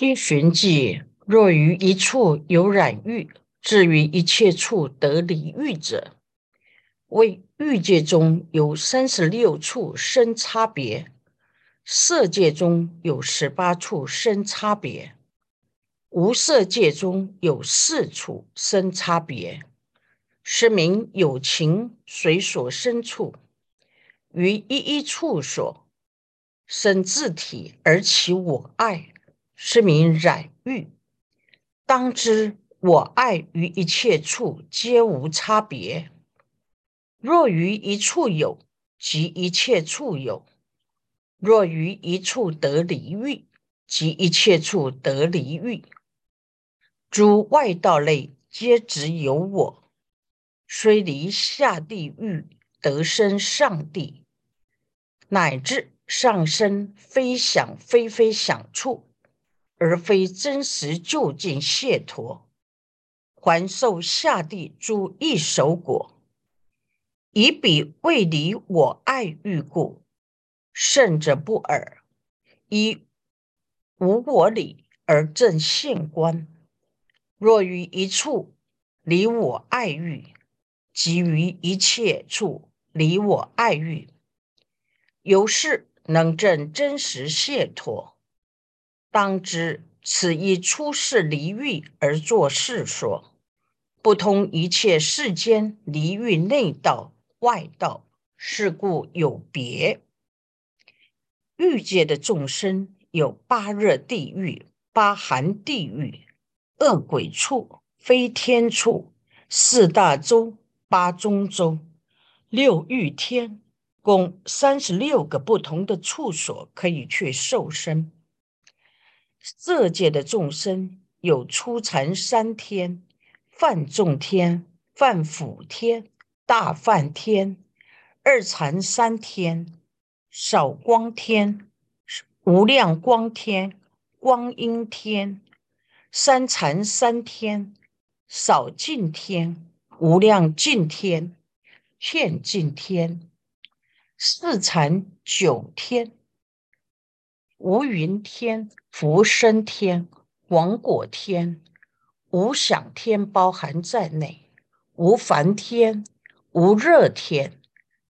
因循迹，若于一处有染欲，至于一切处得离欲者，为欲界中有三十六处生差别，色界中有十八处生差别，无色界中有四处生差别，是名有情随所生处，于一一处所生自体而起我爱。是名染欲，当知我爱于一切处皆无差别。若于一处有，即一切处有；若于一处得离欲，即一切处得离欲。诸外道类皆只有我，虽离下地狱，得生上地，乃至上升非想非非想处。而非真实就近解脱，还受下地诸异手果，以彼未离我爱欲故，甚者不尔。以无我理而正现观。若于一处离我爱欲，即于一切处离我爱欲，由是能证真实解脱。当知此一出世离欲而作世说，不通一切世间离欲内道外道，是故有别。欲界的众生有八热地狱、八寒地狱、恶鬼处、非天处、四大洲、八中洲、六欲天，共三十六个不同的处所可以去受生。色界的众生有初禅三天、梵众天、梵辅天、大梵天；二禅三天、少光天、无量光天、光阴天；三禅三天、少净天、无量净天、片净天；四禅九天。无云天、福生天、王果天、无想天包含在内；无烦天、无热天、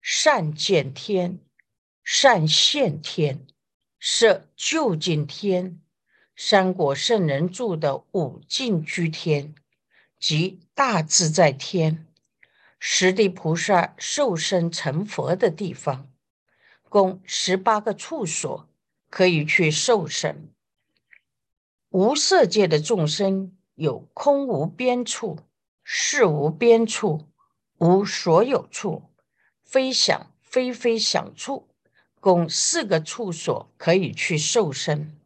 善见天、善现天、摄究竟天、三果圣人住的五净居天及大自在天，十地菩萨受生成佛的地方，共十八个处所。可以去受生。无色界的众生有空无边处、事无边处、无所有处、非想非非想处，共四个处所可以去受生。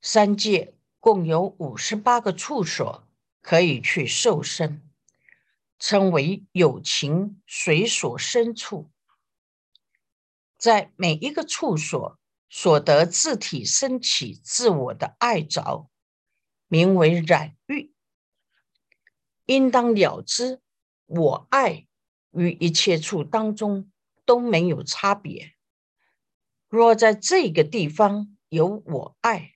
三界共有五十八个处所可以去受生，称为有情随所生处，在每一个处所。所得自体升起自我的爱着，名为染欲。应当了知，我爱与一切处当中都没有差别。若在这个地方有我爱，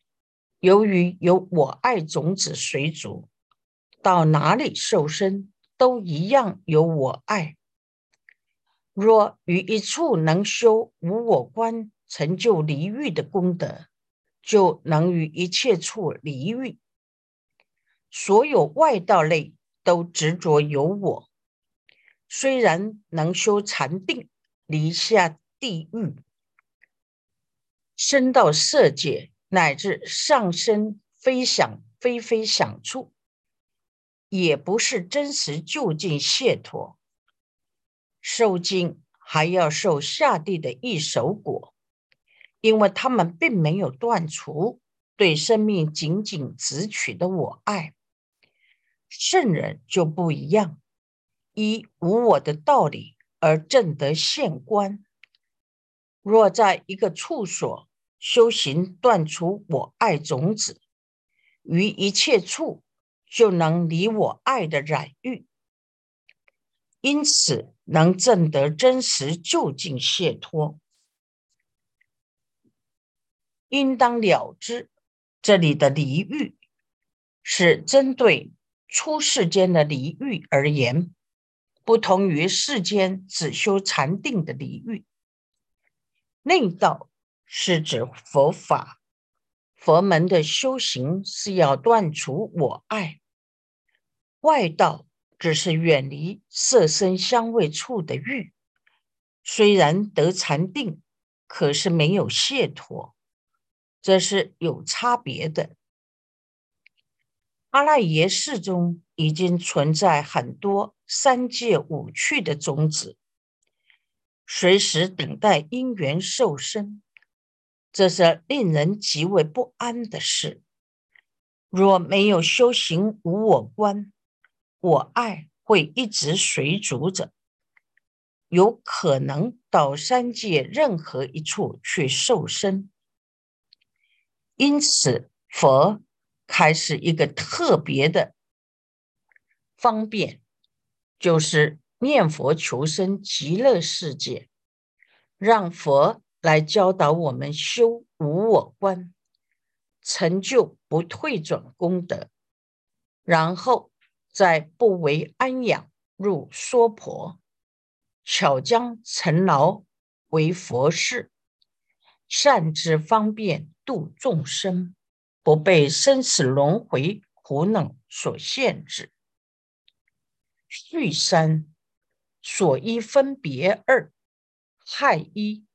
由于有我爱种子随逐，到哪里受身都一样有我爱。若于一处能修无我观。成就离欲的功德，就能于一切处离欲。所有外道类都执着有我，虽然能修禅定，离下地狱，升到色界，乃至上升飞翔飞飞想处，也不是真实就近解脱。受尽还要受下地的一手果。因为他们并没有断除对生命仅仅只取的我爱，圣人就不一样，依无我的道理而正得现观。若在一个处所修行，断除我爱种子，于一切处就能离我爱的染欲，因此能证得真实究竟解脱。应当了之，这里的离欲是针对出世间的离欲而言，不同于世间只修禅定的离欲。内道是指佛法，佛门的修行是要断除我爱；外道只是远离色身香味触的欲，虽然得禅定，可是没有解脱。这是有差别的。阿赖耶识中已经存在很多三界五趣的种子，随时等待因缘受生，这是令人极为不安的事。若没有修行无我观，我爱会一直随逐着，有可能到三界任何一处去受生。因此，佛开始一个特别的方便，就是念佛求生极乐世界，让佛来教导我们修无我观，成就不退转功德，然后再不为安养入娑婆，巧将尘劳为佛事，善之方便。度众生，不被生死轮回苦恼所限制。续三所依分别二，害一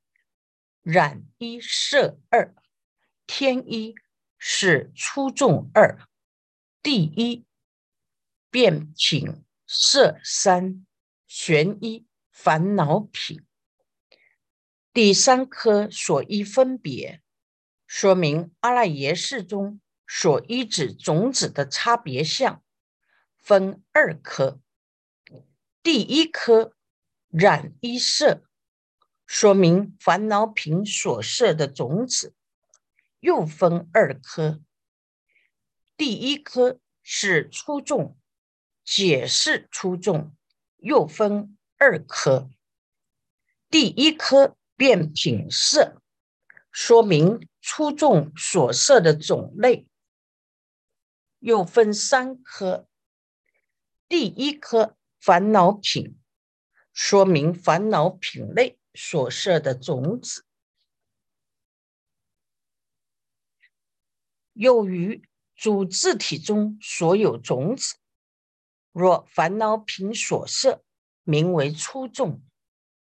染一色二，天一是出众二，地一变品色三，玄一烦恼品。第三颗所依分别。说明阿赖耶识中所依止种子的差别相分二颗，第一颗染衣色，说明烦恼品所摄的种子又分二颗，第一颗是出众，解释出众，又分二颗，第一颗变品色。说明出众所设的种类又分三颗，第一颗烦恼品，说明烦恼品类所设的种子，又于主字体中所有种子，若烦恼品所设，名为出众，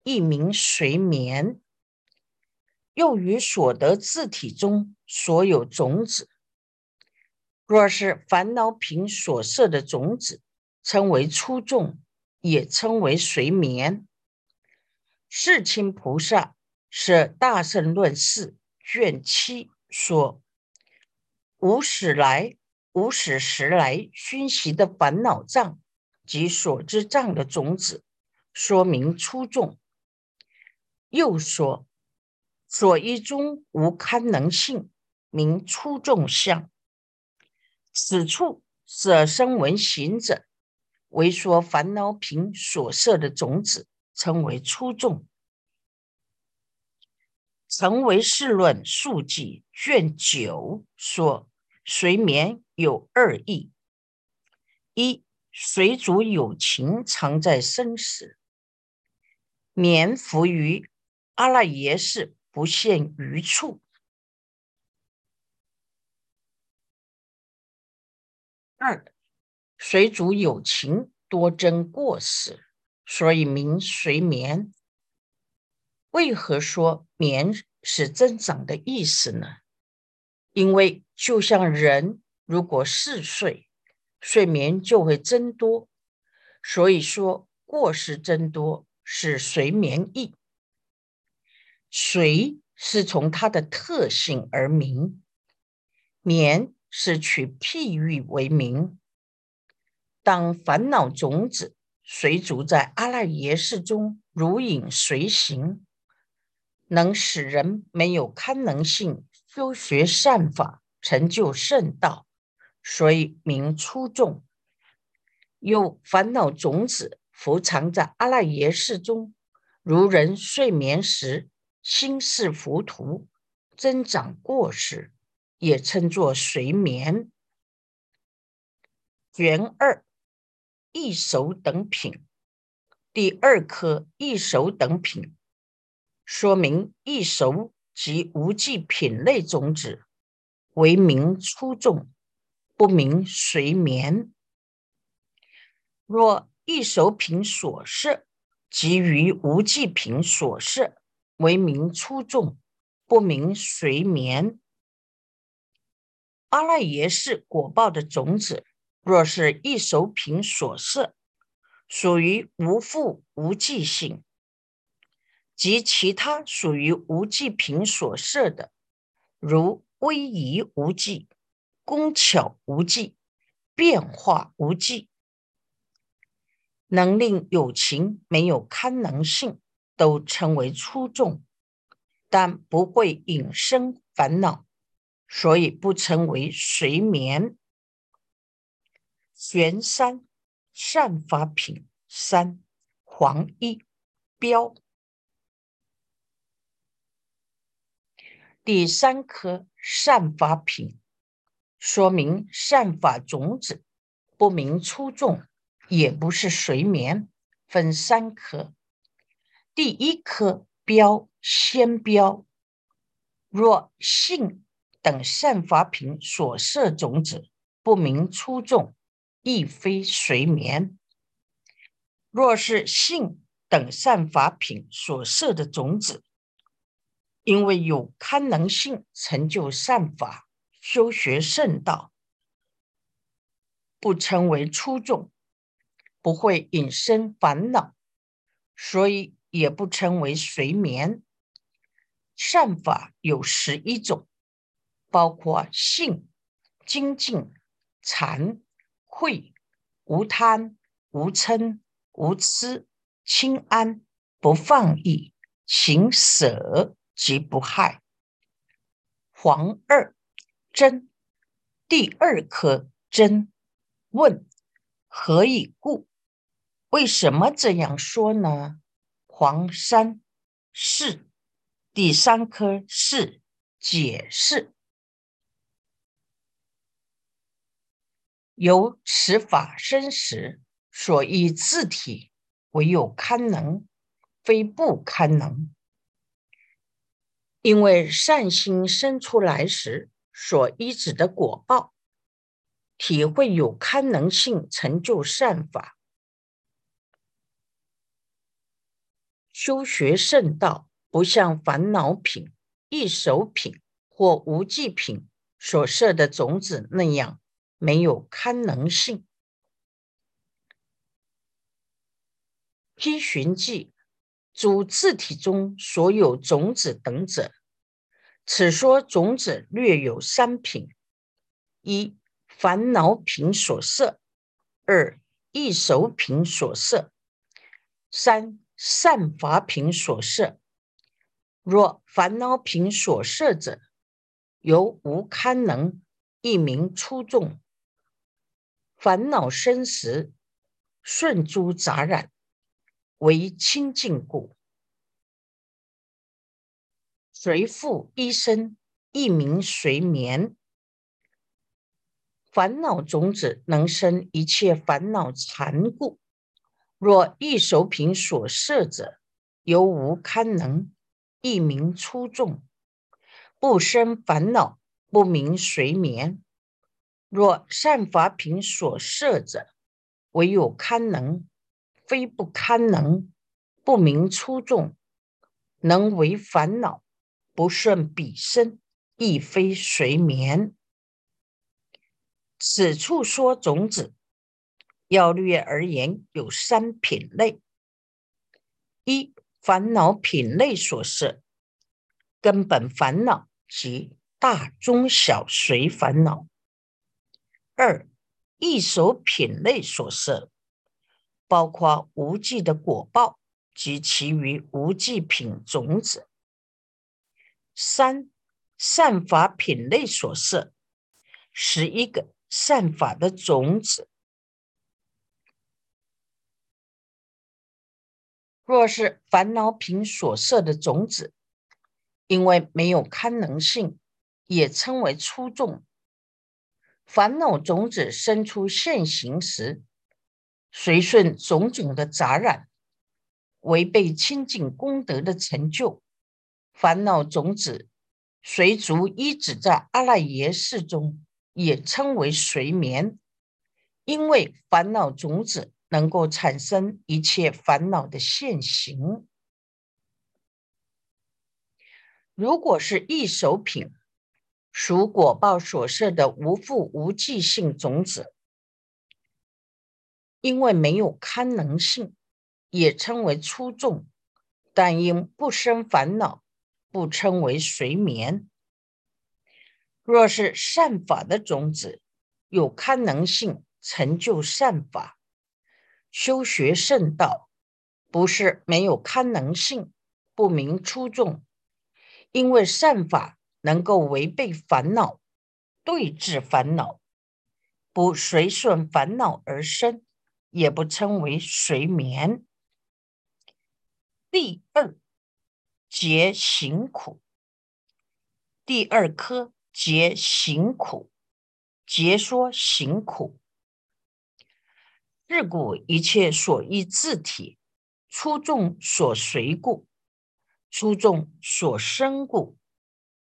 一名随眠。又于所得字体中所有种子，若是烦恼品所设的种子，称为出众，也称为随眠。世亲菩萨是《大圣论释》卷七说：无始来、无始时来熏习的烦恼障及所知障的种子，说明出众。又说。所依中无堪能性，名出众相。此处舍生闻行者，为说烦恼品所设的种子，称为出众。成为世论数记卷九说，随眠有二义：一随主有情常在生死，眠伏于阿赖耶识。不限于处。二，水主有情多争过失，所以名随眠。为何说眠是增长的意思呢？因为就像人如果嗜睡，睡眠就会增多，所以说过失增多是随眠意。随是从它的特性而名，眠是取譬喻为名。当烦恼种子随逐在阿赖耶识中如影随形，能使人没有堪能性修学善法，成就圣道，所以名出众。有烦恼种子伏藏在阿赖耶识中，如人睡眠时。心事浮屠，增长过失，也称作随眠。卷二异熟等品，第二科异熟等品，说明异熟及无记品类种子，为名出众，不明随眠。若异熟品所摄，即于无记品所摄，为名出众，不明随眠。阿赖耶识果报的种子，若是一熟品所摄，属于无复无记性；及其他属于无记品所摄的，如威仪无记、工巧无记、变化无记，能令有情没有堪能性，都称为出众，但不会引生烦恼。所以不称为睡眠。玄三善法品三黄一标第三颗善法品，说明善法种子不明出众，也不是睡眠，分三颗。第一颗标先标，若性。等善法品所设种子不明出众，亦非随眠。若是性等善法品所设的种子，因为有堪能性成就善法，修学圣道，不称为出众，不会引生烦恼，所以也不称为睡眠。善法有十一种。包括性、精进、禅、慧、无贪、无嗔、无痴、清安、不放逸、行舍及不害。黄二真，第二颗真。问：何以故？为什么这样说呢？黄山是第三颗是解释。由此法生时，所依字体唯有堪能，非不堪能。因为善心生出来时所依止的果报，体会有堪能性成就善法，修学圣道，不像烦恼品、易手品或无记品所设的种子那样。没有堪能性。批寻记，主字体中所有种子等者，此说种子略有三品：一、烦恼品所设；二、易熟品所设；三、善法品所摄。若烦恼品所摄者，由无堪能，一名出众。烦恼生时，顺诸杂染，为清净故。随复一生，一名随眠。烦恼种子能生一切烦恼残故。若一手品所摄者，犹无堪能，一名出众，不生烦恼，不明随眠。若善法品所摄者，唯有堪能，非不堪能，不明出众，能为烦恼，不顺彼身，亦非随眠。此处说种子，要略而言，有三品类：一、烦恼品类所摄，根本烦恼及大中小随烦恼。二一手品类所摄，包括无记的果报及其余无记品种子。三善法品类所摄，十一个善法的种子。若是烦恼品所设的种子，因为没有堪能性，也称为出众。烦恼种子生出现行时，随顺种种的杂染，违背清净功德的成就。烦恼种子随逐一直在阿赖耶识中，也称为随眠。因为烦恼种子能够产生一切烦恼的现行。如果是易手品，属果报所设的无复无记性种子，因为没有堪能性，也称为粗重，但因不生烦恼，不称为随眠。若是善法的种子，有堪能性。成就善法，修学圣道，不是没有堪能性，不明出众。因为善法能够违背烦恼，对治烦恼，不随顺烦恼而生，也不称为随眠。第二劫行苦，第二科劫行苦，劫说行苦。自古一切所依自体，出众所随故，出众所生故，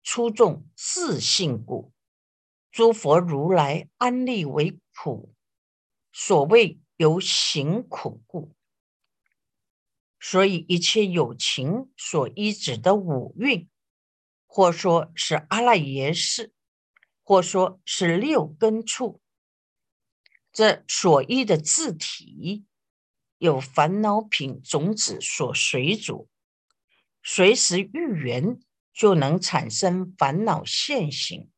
出众自性故，诸佛如来安立为苦。所谓由行苦故，所以一切有情所依止的五蕴，或说是阿赖耶识，或说是六根处。这所依的字体，有烦恼品种子所随主，随时遇缘就能产生烦恼现行，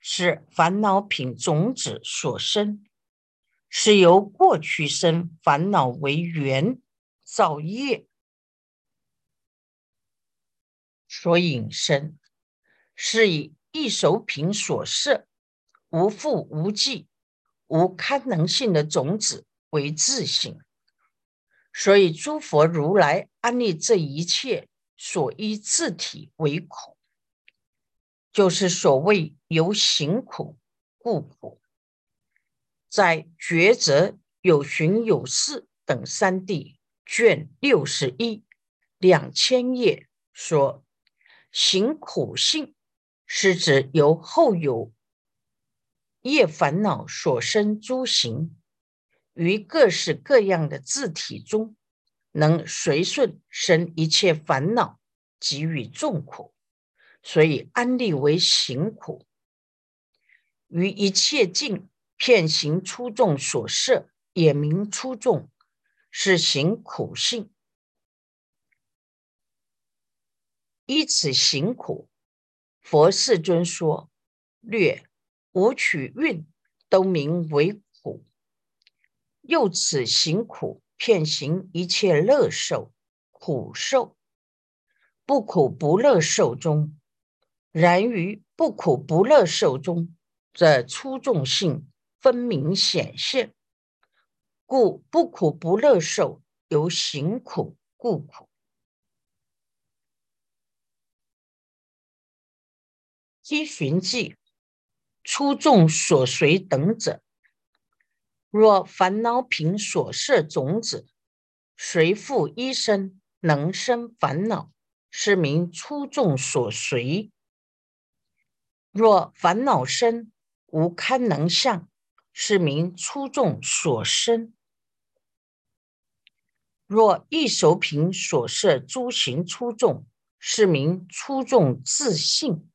是烦恼品种子所生，是由过去生烦恼为缘造业所引生，是以一手品所摄，无复无记。无堪能性的种子为自性，所以诸佛如来安立这一切所依自体为苦，就是所谓由行苦故苦。在抉择有寻有事等三地卷六十一两千页说，行苦性是指由后有。业烦恼所生诸行，于各式各样的字体中，能随顺生一切烦恼，给予众苦，所以安立为行苦。于一切境片行出众所摄，也名出众，是行苦性。依此行苦，佛世尊说略。五取运都名为苦，又此行苦，骗行一切乐受、苦受，不苦不乐受中。然于不苦不乐受中，则出众性分明显现，故不苦不乐受由行苦故苦。积寻记。出众所随等者，若烦恼品所摄种子，随复一生能生烦恼，是名出众所随；若烦恼生无堪能相，是名出众所生；若一手品所摄诸行出众，是名出众自性。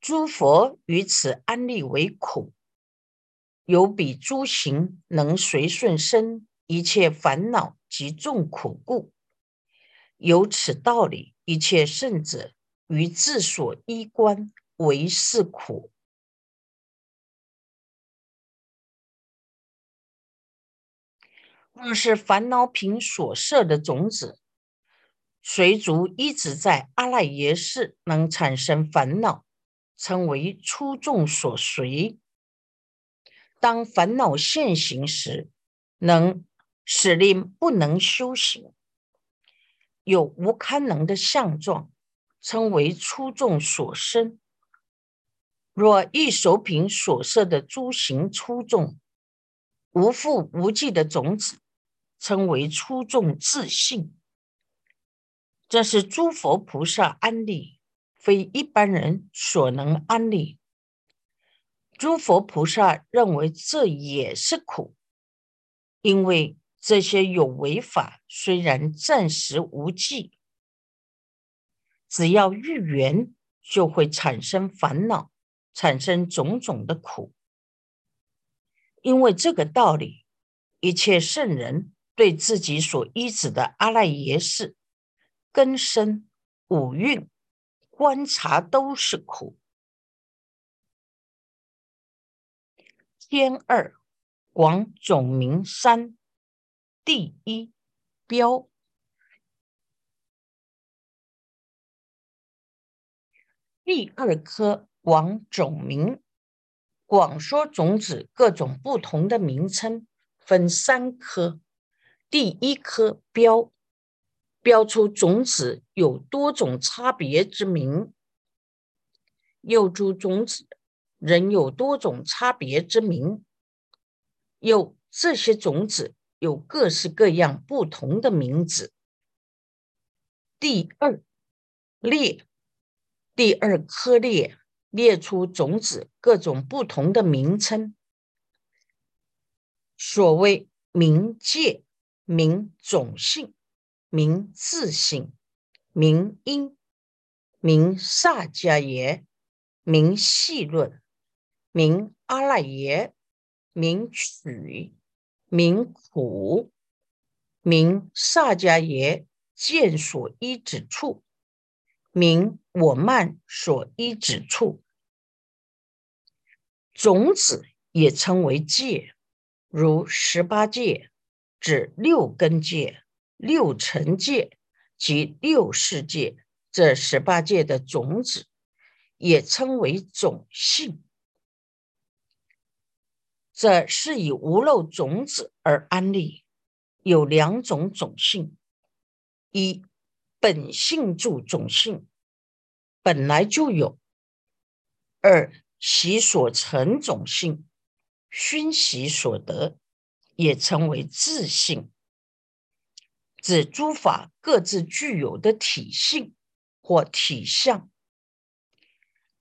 诸佛于此安立为苦，有彼诸行能随顺生一切烦恼及众苦故。有此道理，一切圣者于自所依观为是苦。若是烦恼品所设的种子，随逐一直在阿赖耶识，能产生烦恼。称为出众所随。当烦恼现行时，能使令不能修行，有无堪能的相状，称为出众所生。若一手品所设的诸行出众，无复无际的种子，称为出众自信。这是诸佛菩萨安利，非一般人所能安理。诸佛菩萨认为这也是苦，因为这些有为法虽然暂时无忌，只要遇缘就会产生烦恼。产生种种的苦，因为这个道理，一切圣人对自己所依止的阿赖耶识、根深、五蕴观察都是苦。天二广种名三第一标第二颗。广种名，广说种子各种不同的名称，分三科。第一科标，标出种子有多种差别之名；又诸种子仍有多种差别之名；又这些种子有各式各样不同的名字。第二列，第二颗列。列出种子各种不同的名称，所谓名界、名种性、名自性、名因、名萨迦耶、名细论、名阿赖耶、名取、名苦、名萨迦耶见所依之处。名我慢所依之处，种子也称为界，如十八界指六根界、六尘界及六世界。这十八界的种子也称为种性。这是以无漏种子而安立，有两种种性：一。本性住种性本来就有，二习所成种性，熏习所得，也称为自性，指诸法各自具有的体性或体相。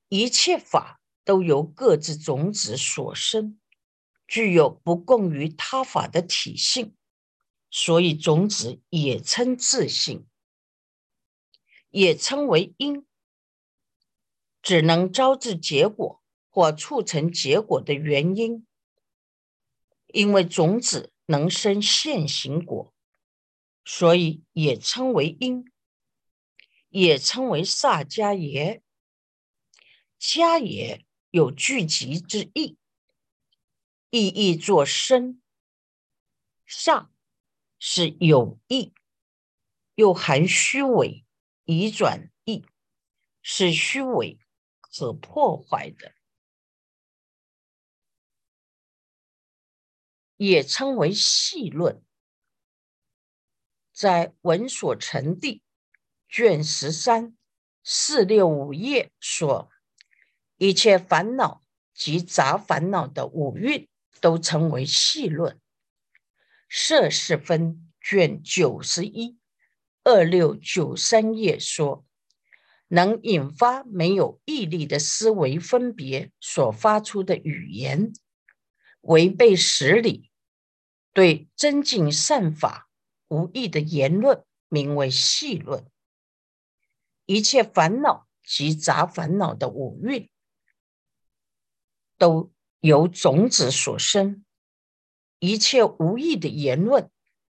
一切法都由各自种子所生，具有不共于他法的体性，所以种子也称自性。也称为因，只能招致结果或促成结果的原因。因为种子能生现行果，所以也称为因，也称为萨迦耶。迦也有聚集之意，意义作生。萨是有意，又含虚伪。以转意是虚伪、可破坏的，也称为细论。在文所成地卷十三四六五页说，一切烦恼及杂烦恼的五蕴都称为细论。摄氏分卷九十一。二六九三页说，能引发没有毅力的思维分别所发出的语言，违背实理，对增进善法无意的言论，名为戏论。一切烦恼及杂烦恼的五蕴，都由种子所生。一切无意的言论。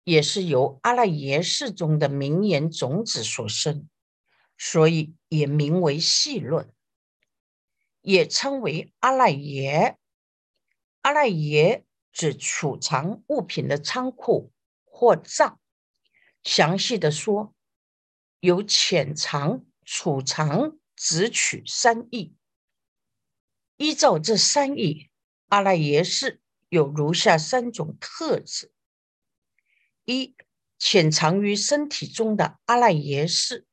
也是由阿赖耶识中的名言种子所生，所以也名为戏论，也称为阿赖耶。阿赖耶指储藏物品的仓库或藏。详细的说，有潜藏、储藏、直取三义。依照这三义，阿赖耶识有如下三种特质。一潜藏于身体中的阿赖耶识，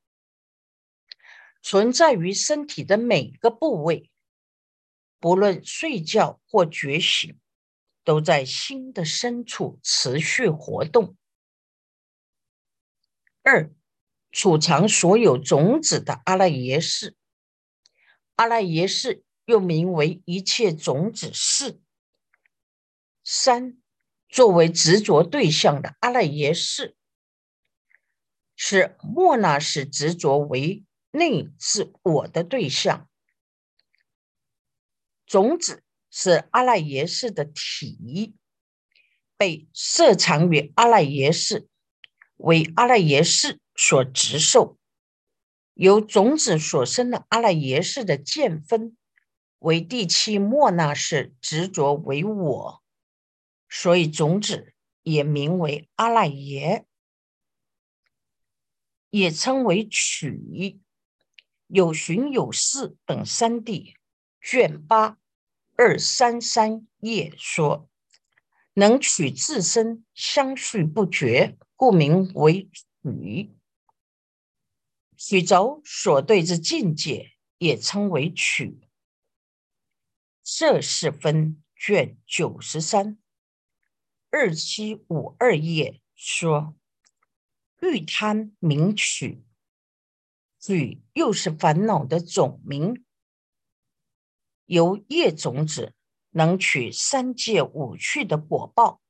存在于身体的每个部位，不论睡觉或觉醒，都在心的深处持续活动。二，储藏所有种子的阿赖耶识，阿赖耶识又名为一切种子识。三，作为执着对象的阿赖耶识，是莫那识执着为。内是我的对象，种子是阿赖耶识的体，被摄藏于阿赖耶识，为阿赖耶识所执受。由种子所生的阿赖耶识的见分，为第七莫那识执着为我，所以种子也名为阿赖耶，也称为取。有寻有事等三地卷八二三三页说，能取自身相续不绝，故名为取。取着所对之境界，也称为取。这是分卷九十三二七五二页说，欲贪名取。取又是烦恼的总名，由业种子能取三界五趣的果报，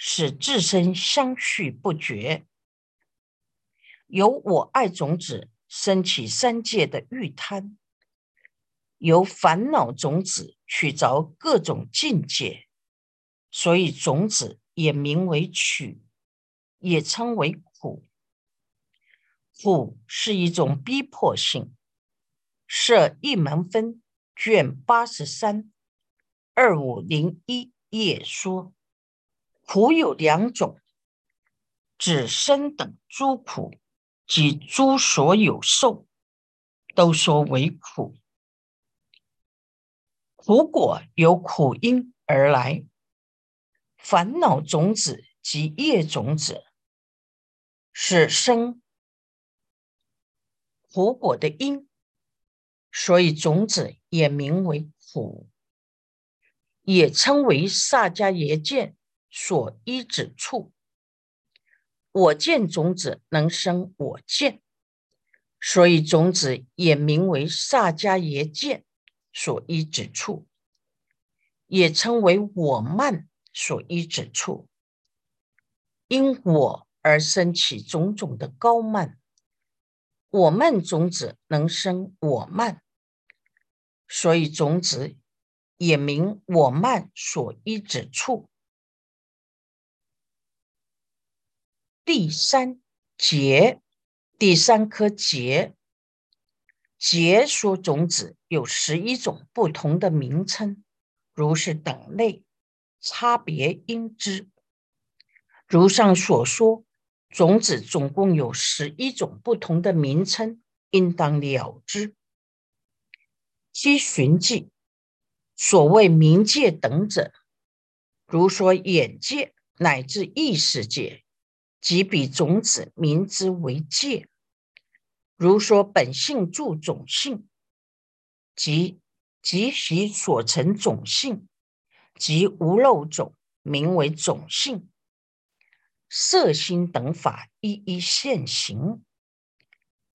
使自身相续不绝；由我爱种子升起三界的欲贪，由烦恼种子取着各种境界，所以种子也名为取，也称为苦。苦是一种逼迫性。设一门分卷八十三二五零一页说，苦有两种，指生等诸苦及诸所有受，都说为苦。苦果由苦因而来，烦恼种子及业种子是生。苦果的因，所以种子也名为苦，也称为萨迦耶见所依止处。我见种子能生我见，所以种子也名为萨迦耶见所依止处，也称为我慢所依止处。因我而生起种种的高慢。我慢种子能生我慢，所以种子也名我慢所依之处。第三节，第三颗节，节说种子有十一种不同的名称，如是等类，差别因之。如上所说。种子总共有十一种不同的名称，应当了之。七寻迹，所谓冥界等者，如说眼界乃至意识界，即彼种子名之为界。如说本性住种性，即即习所成种性，即无漏种，名为种性。色心等法一一现行，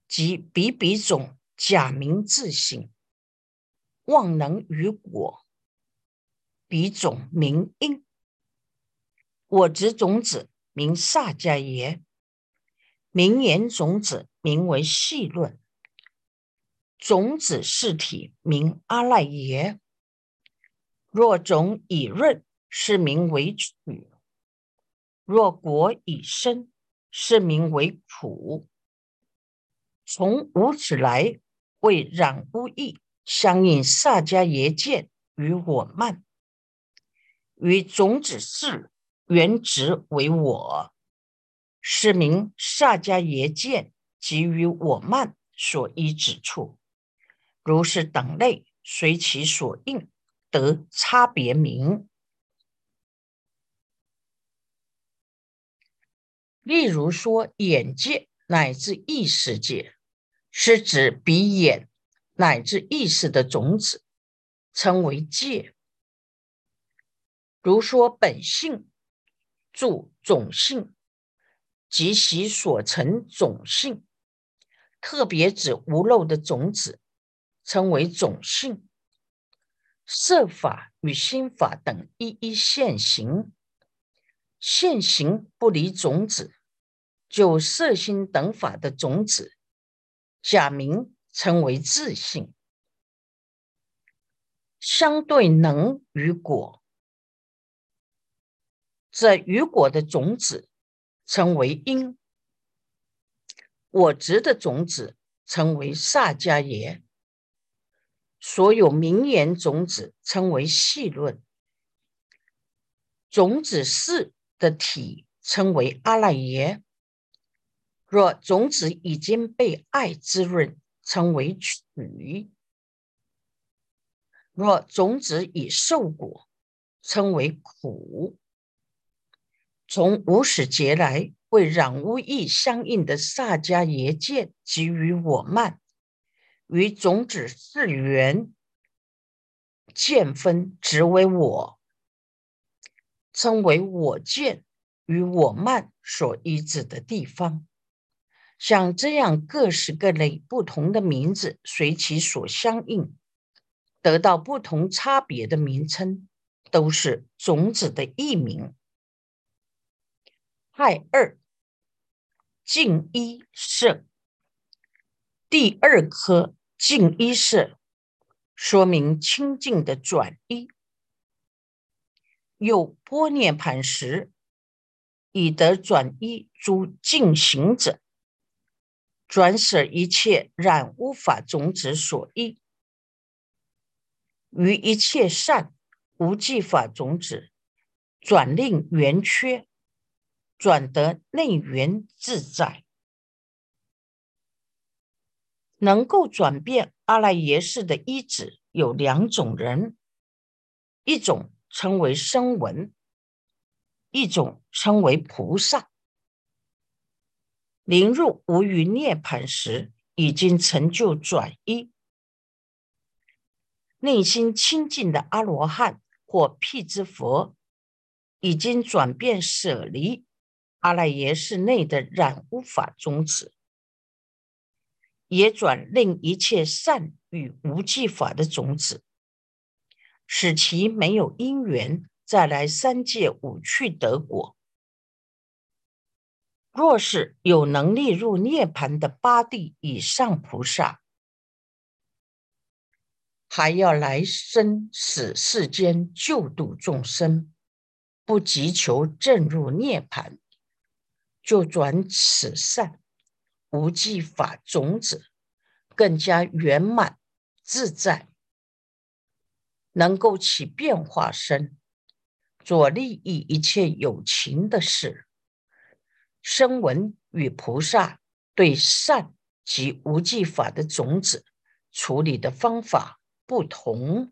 即彼彼种假名自性，妄能于果，彼种名因。我执种子名萨迦耶，名言种子名为细论，种子是体名阿赖耶。若种以润，是名为取。若果以生，是名为苦。从无始来，为染污意，相应萨迦耶见与我慢，与种子是原执为我，是名萨迦耶见及于我慢所依之处。如是等类，随其所应得差别名。例如说，眼界乃至意识界，是指鼻眼乃至意识的种子，称为界。如说本性，著种性，及其所成种性，特别指无漏的种子，称为种性。色法与心法等一一现行，现行不离种子，就色心等法的种子，假名称为自性。相对能与果。这雨果的种子称为因，我执的种子称为萨迦耶，所有名言种子称为细论，种子四的体称为阿赖耶。若种子已经被爱滋润，称为取；若种子已受果，称为苦。从无始劫来，为染污意相应的萨迦耶见给予我慢，与种子四缘见分，直为我，称为我见与我慢所依止的地方。像这样各式各类不同的名字，随其所相应，得到不同差别的名称，都是种子的异名。亥二净一色，第二颗净一色，说明清净的转一。有波涅盘时，以得转一诸净行者，转舍一切染污法种子所依，于一切善无记法种子，转令圆缺。转得内缘自在，能够转变阿赖耶识的一子有两种人，一种称为声闻，一种称为菩萨。临入无余涅盘时，已经成就转一，内心清净的阿罗汉或辟支佛，已经转变舍离。阿赖耶识内的染污法种子，也转令一切善与无记法的种子，使其没有因缘再来三界五趣得果。若是有能力入涅盘的八地以上菩萨，还要来生死世间救度众生，不急求证入涅盘。就转此善无记法种子，更加圆满自在，能够起变化身，做利益一切有情的事。声闻与菩萨对善及无记法的种子处理的方法不同。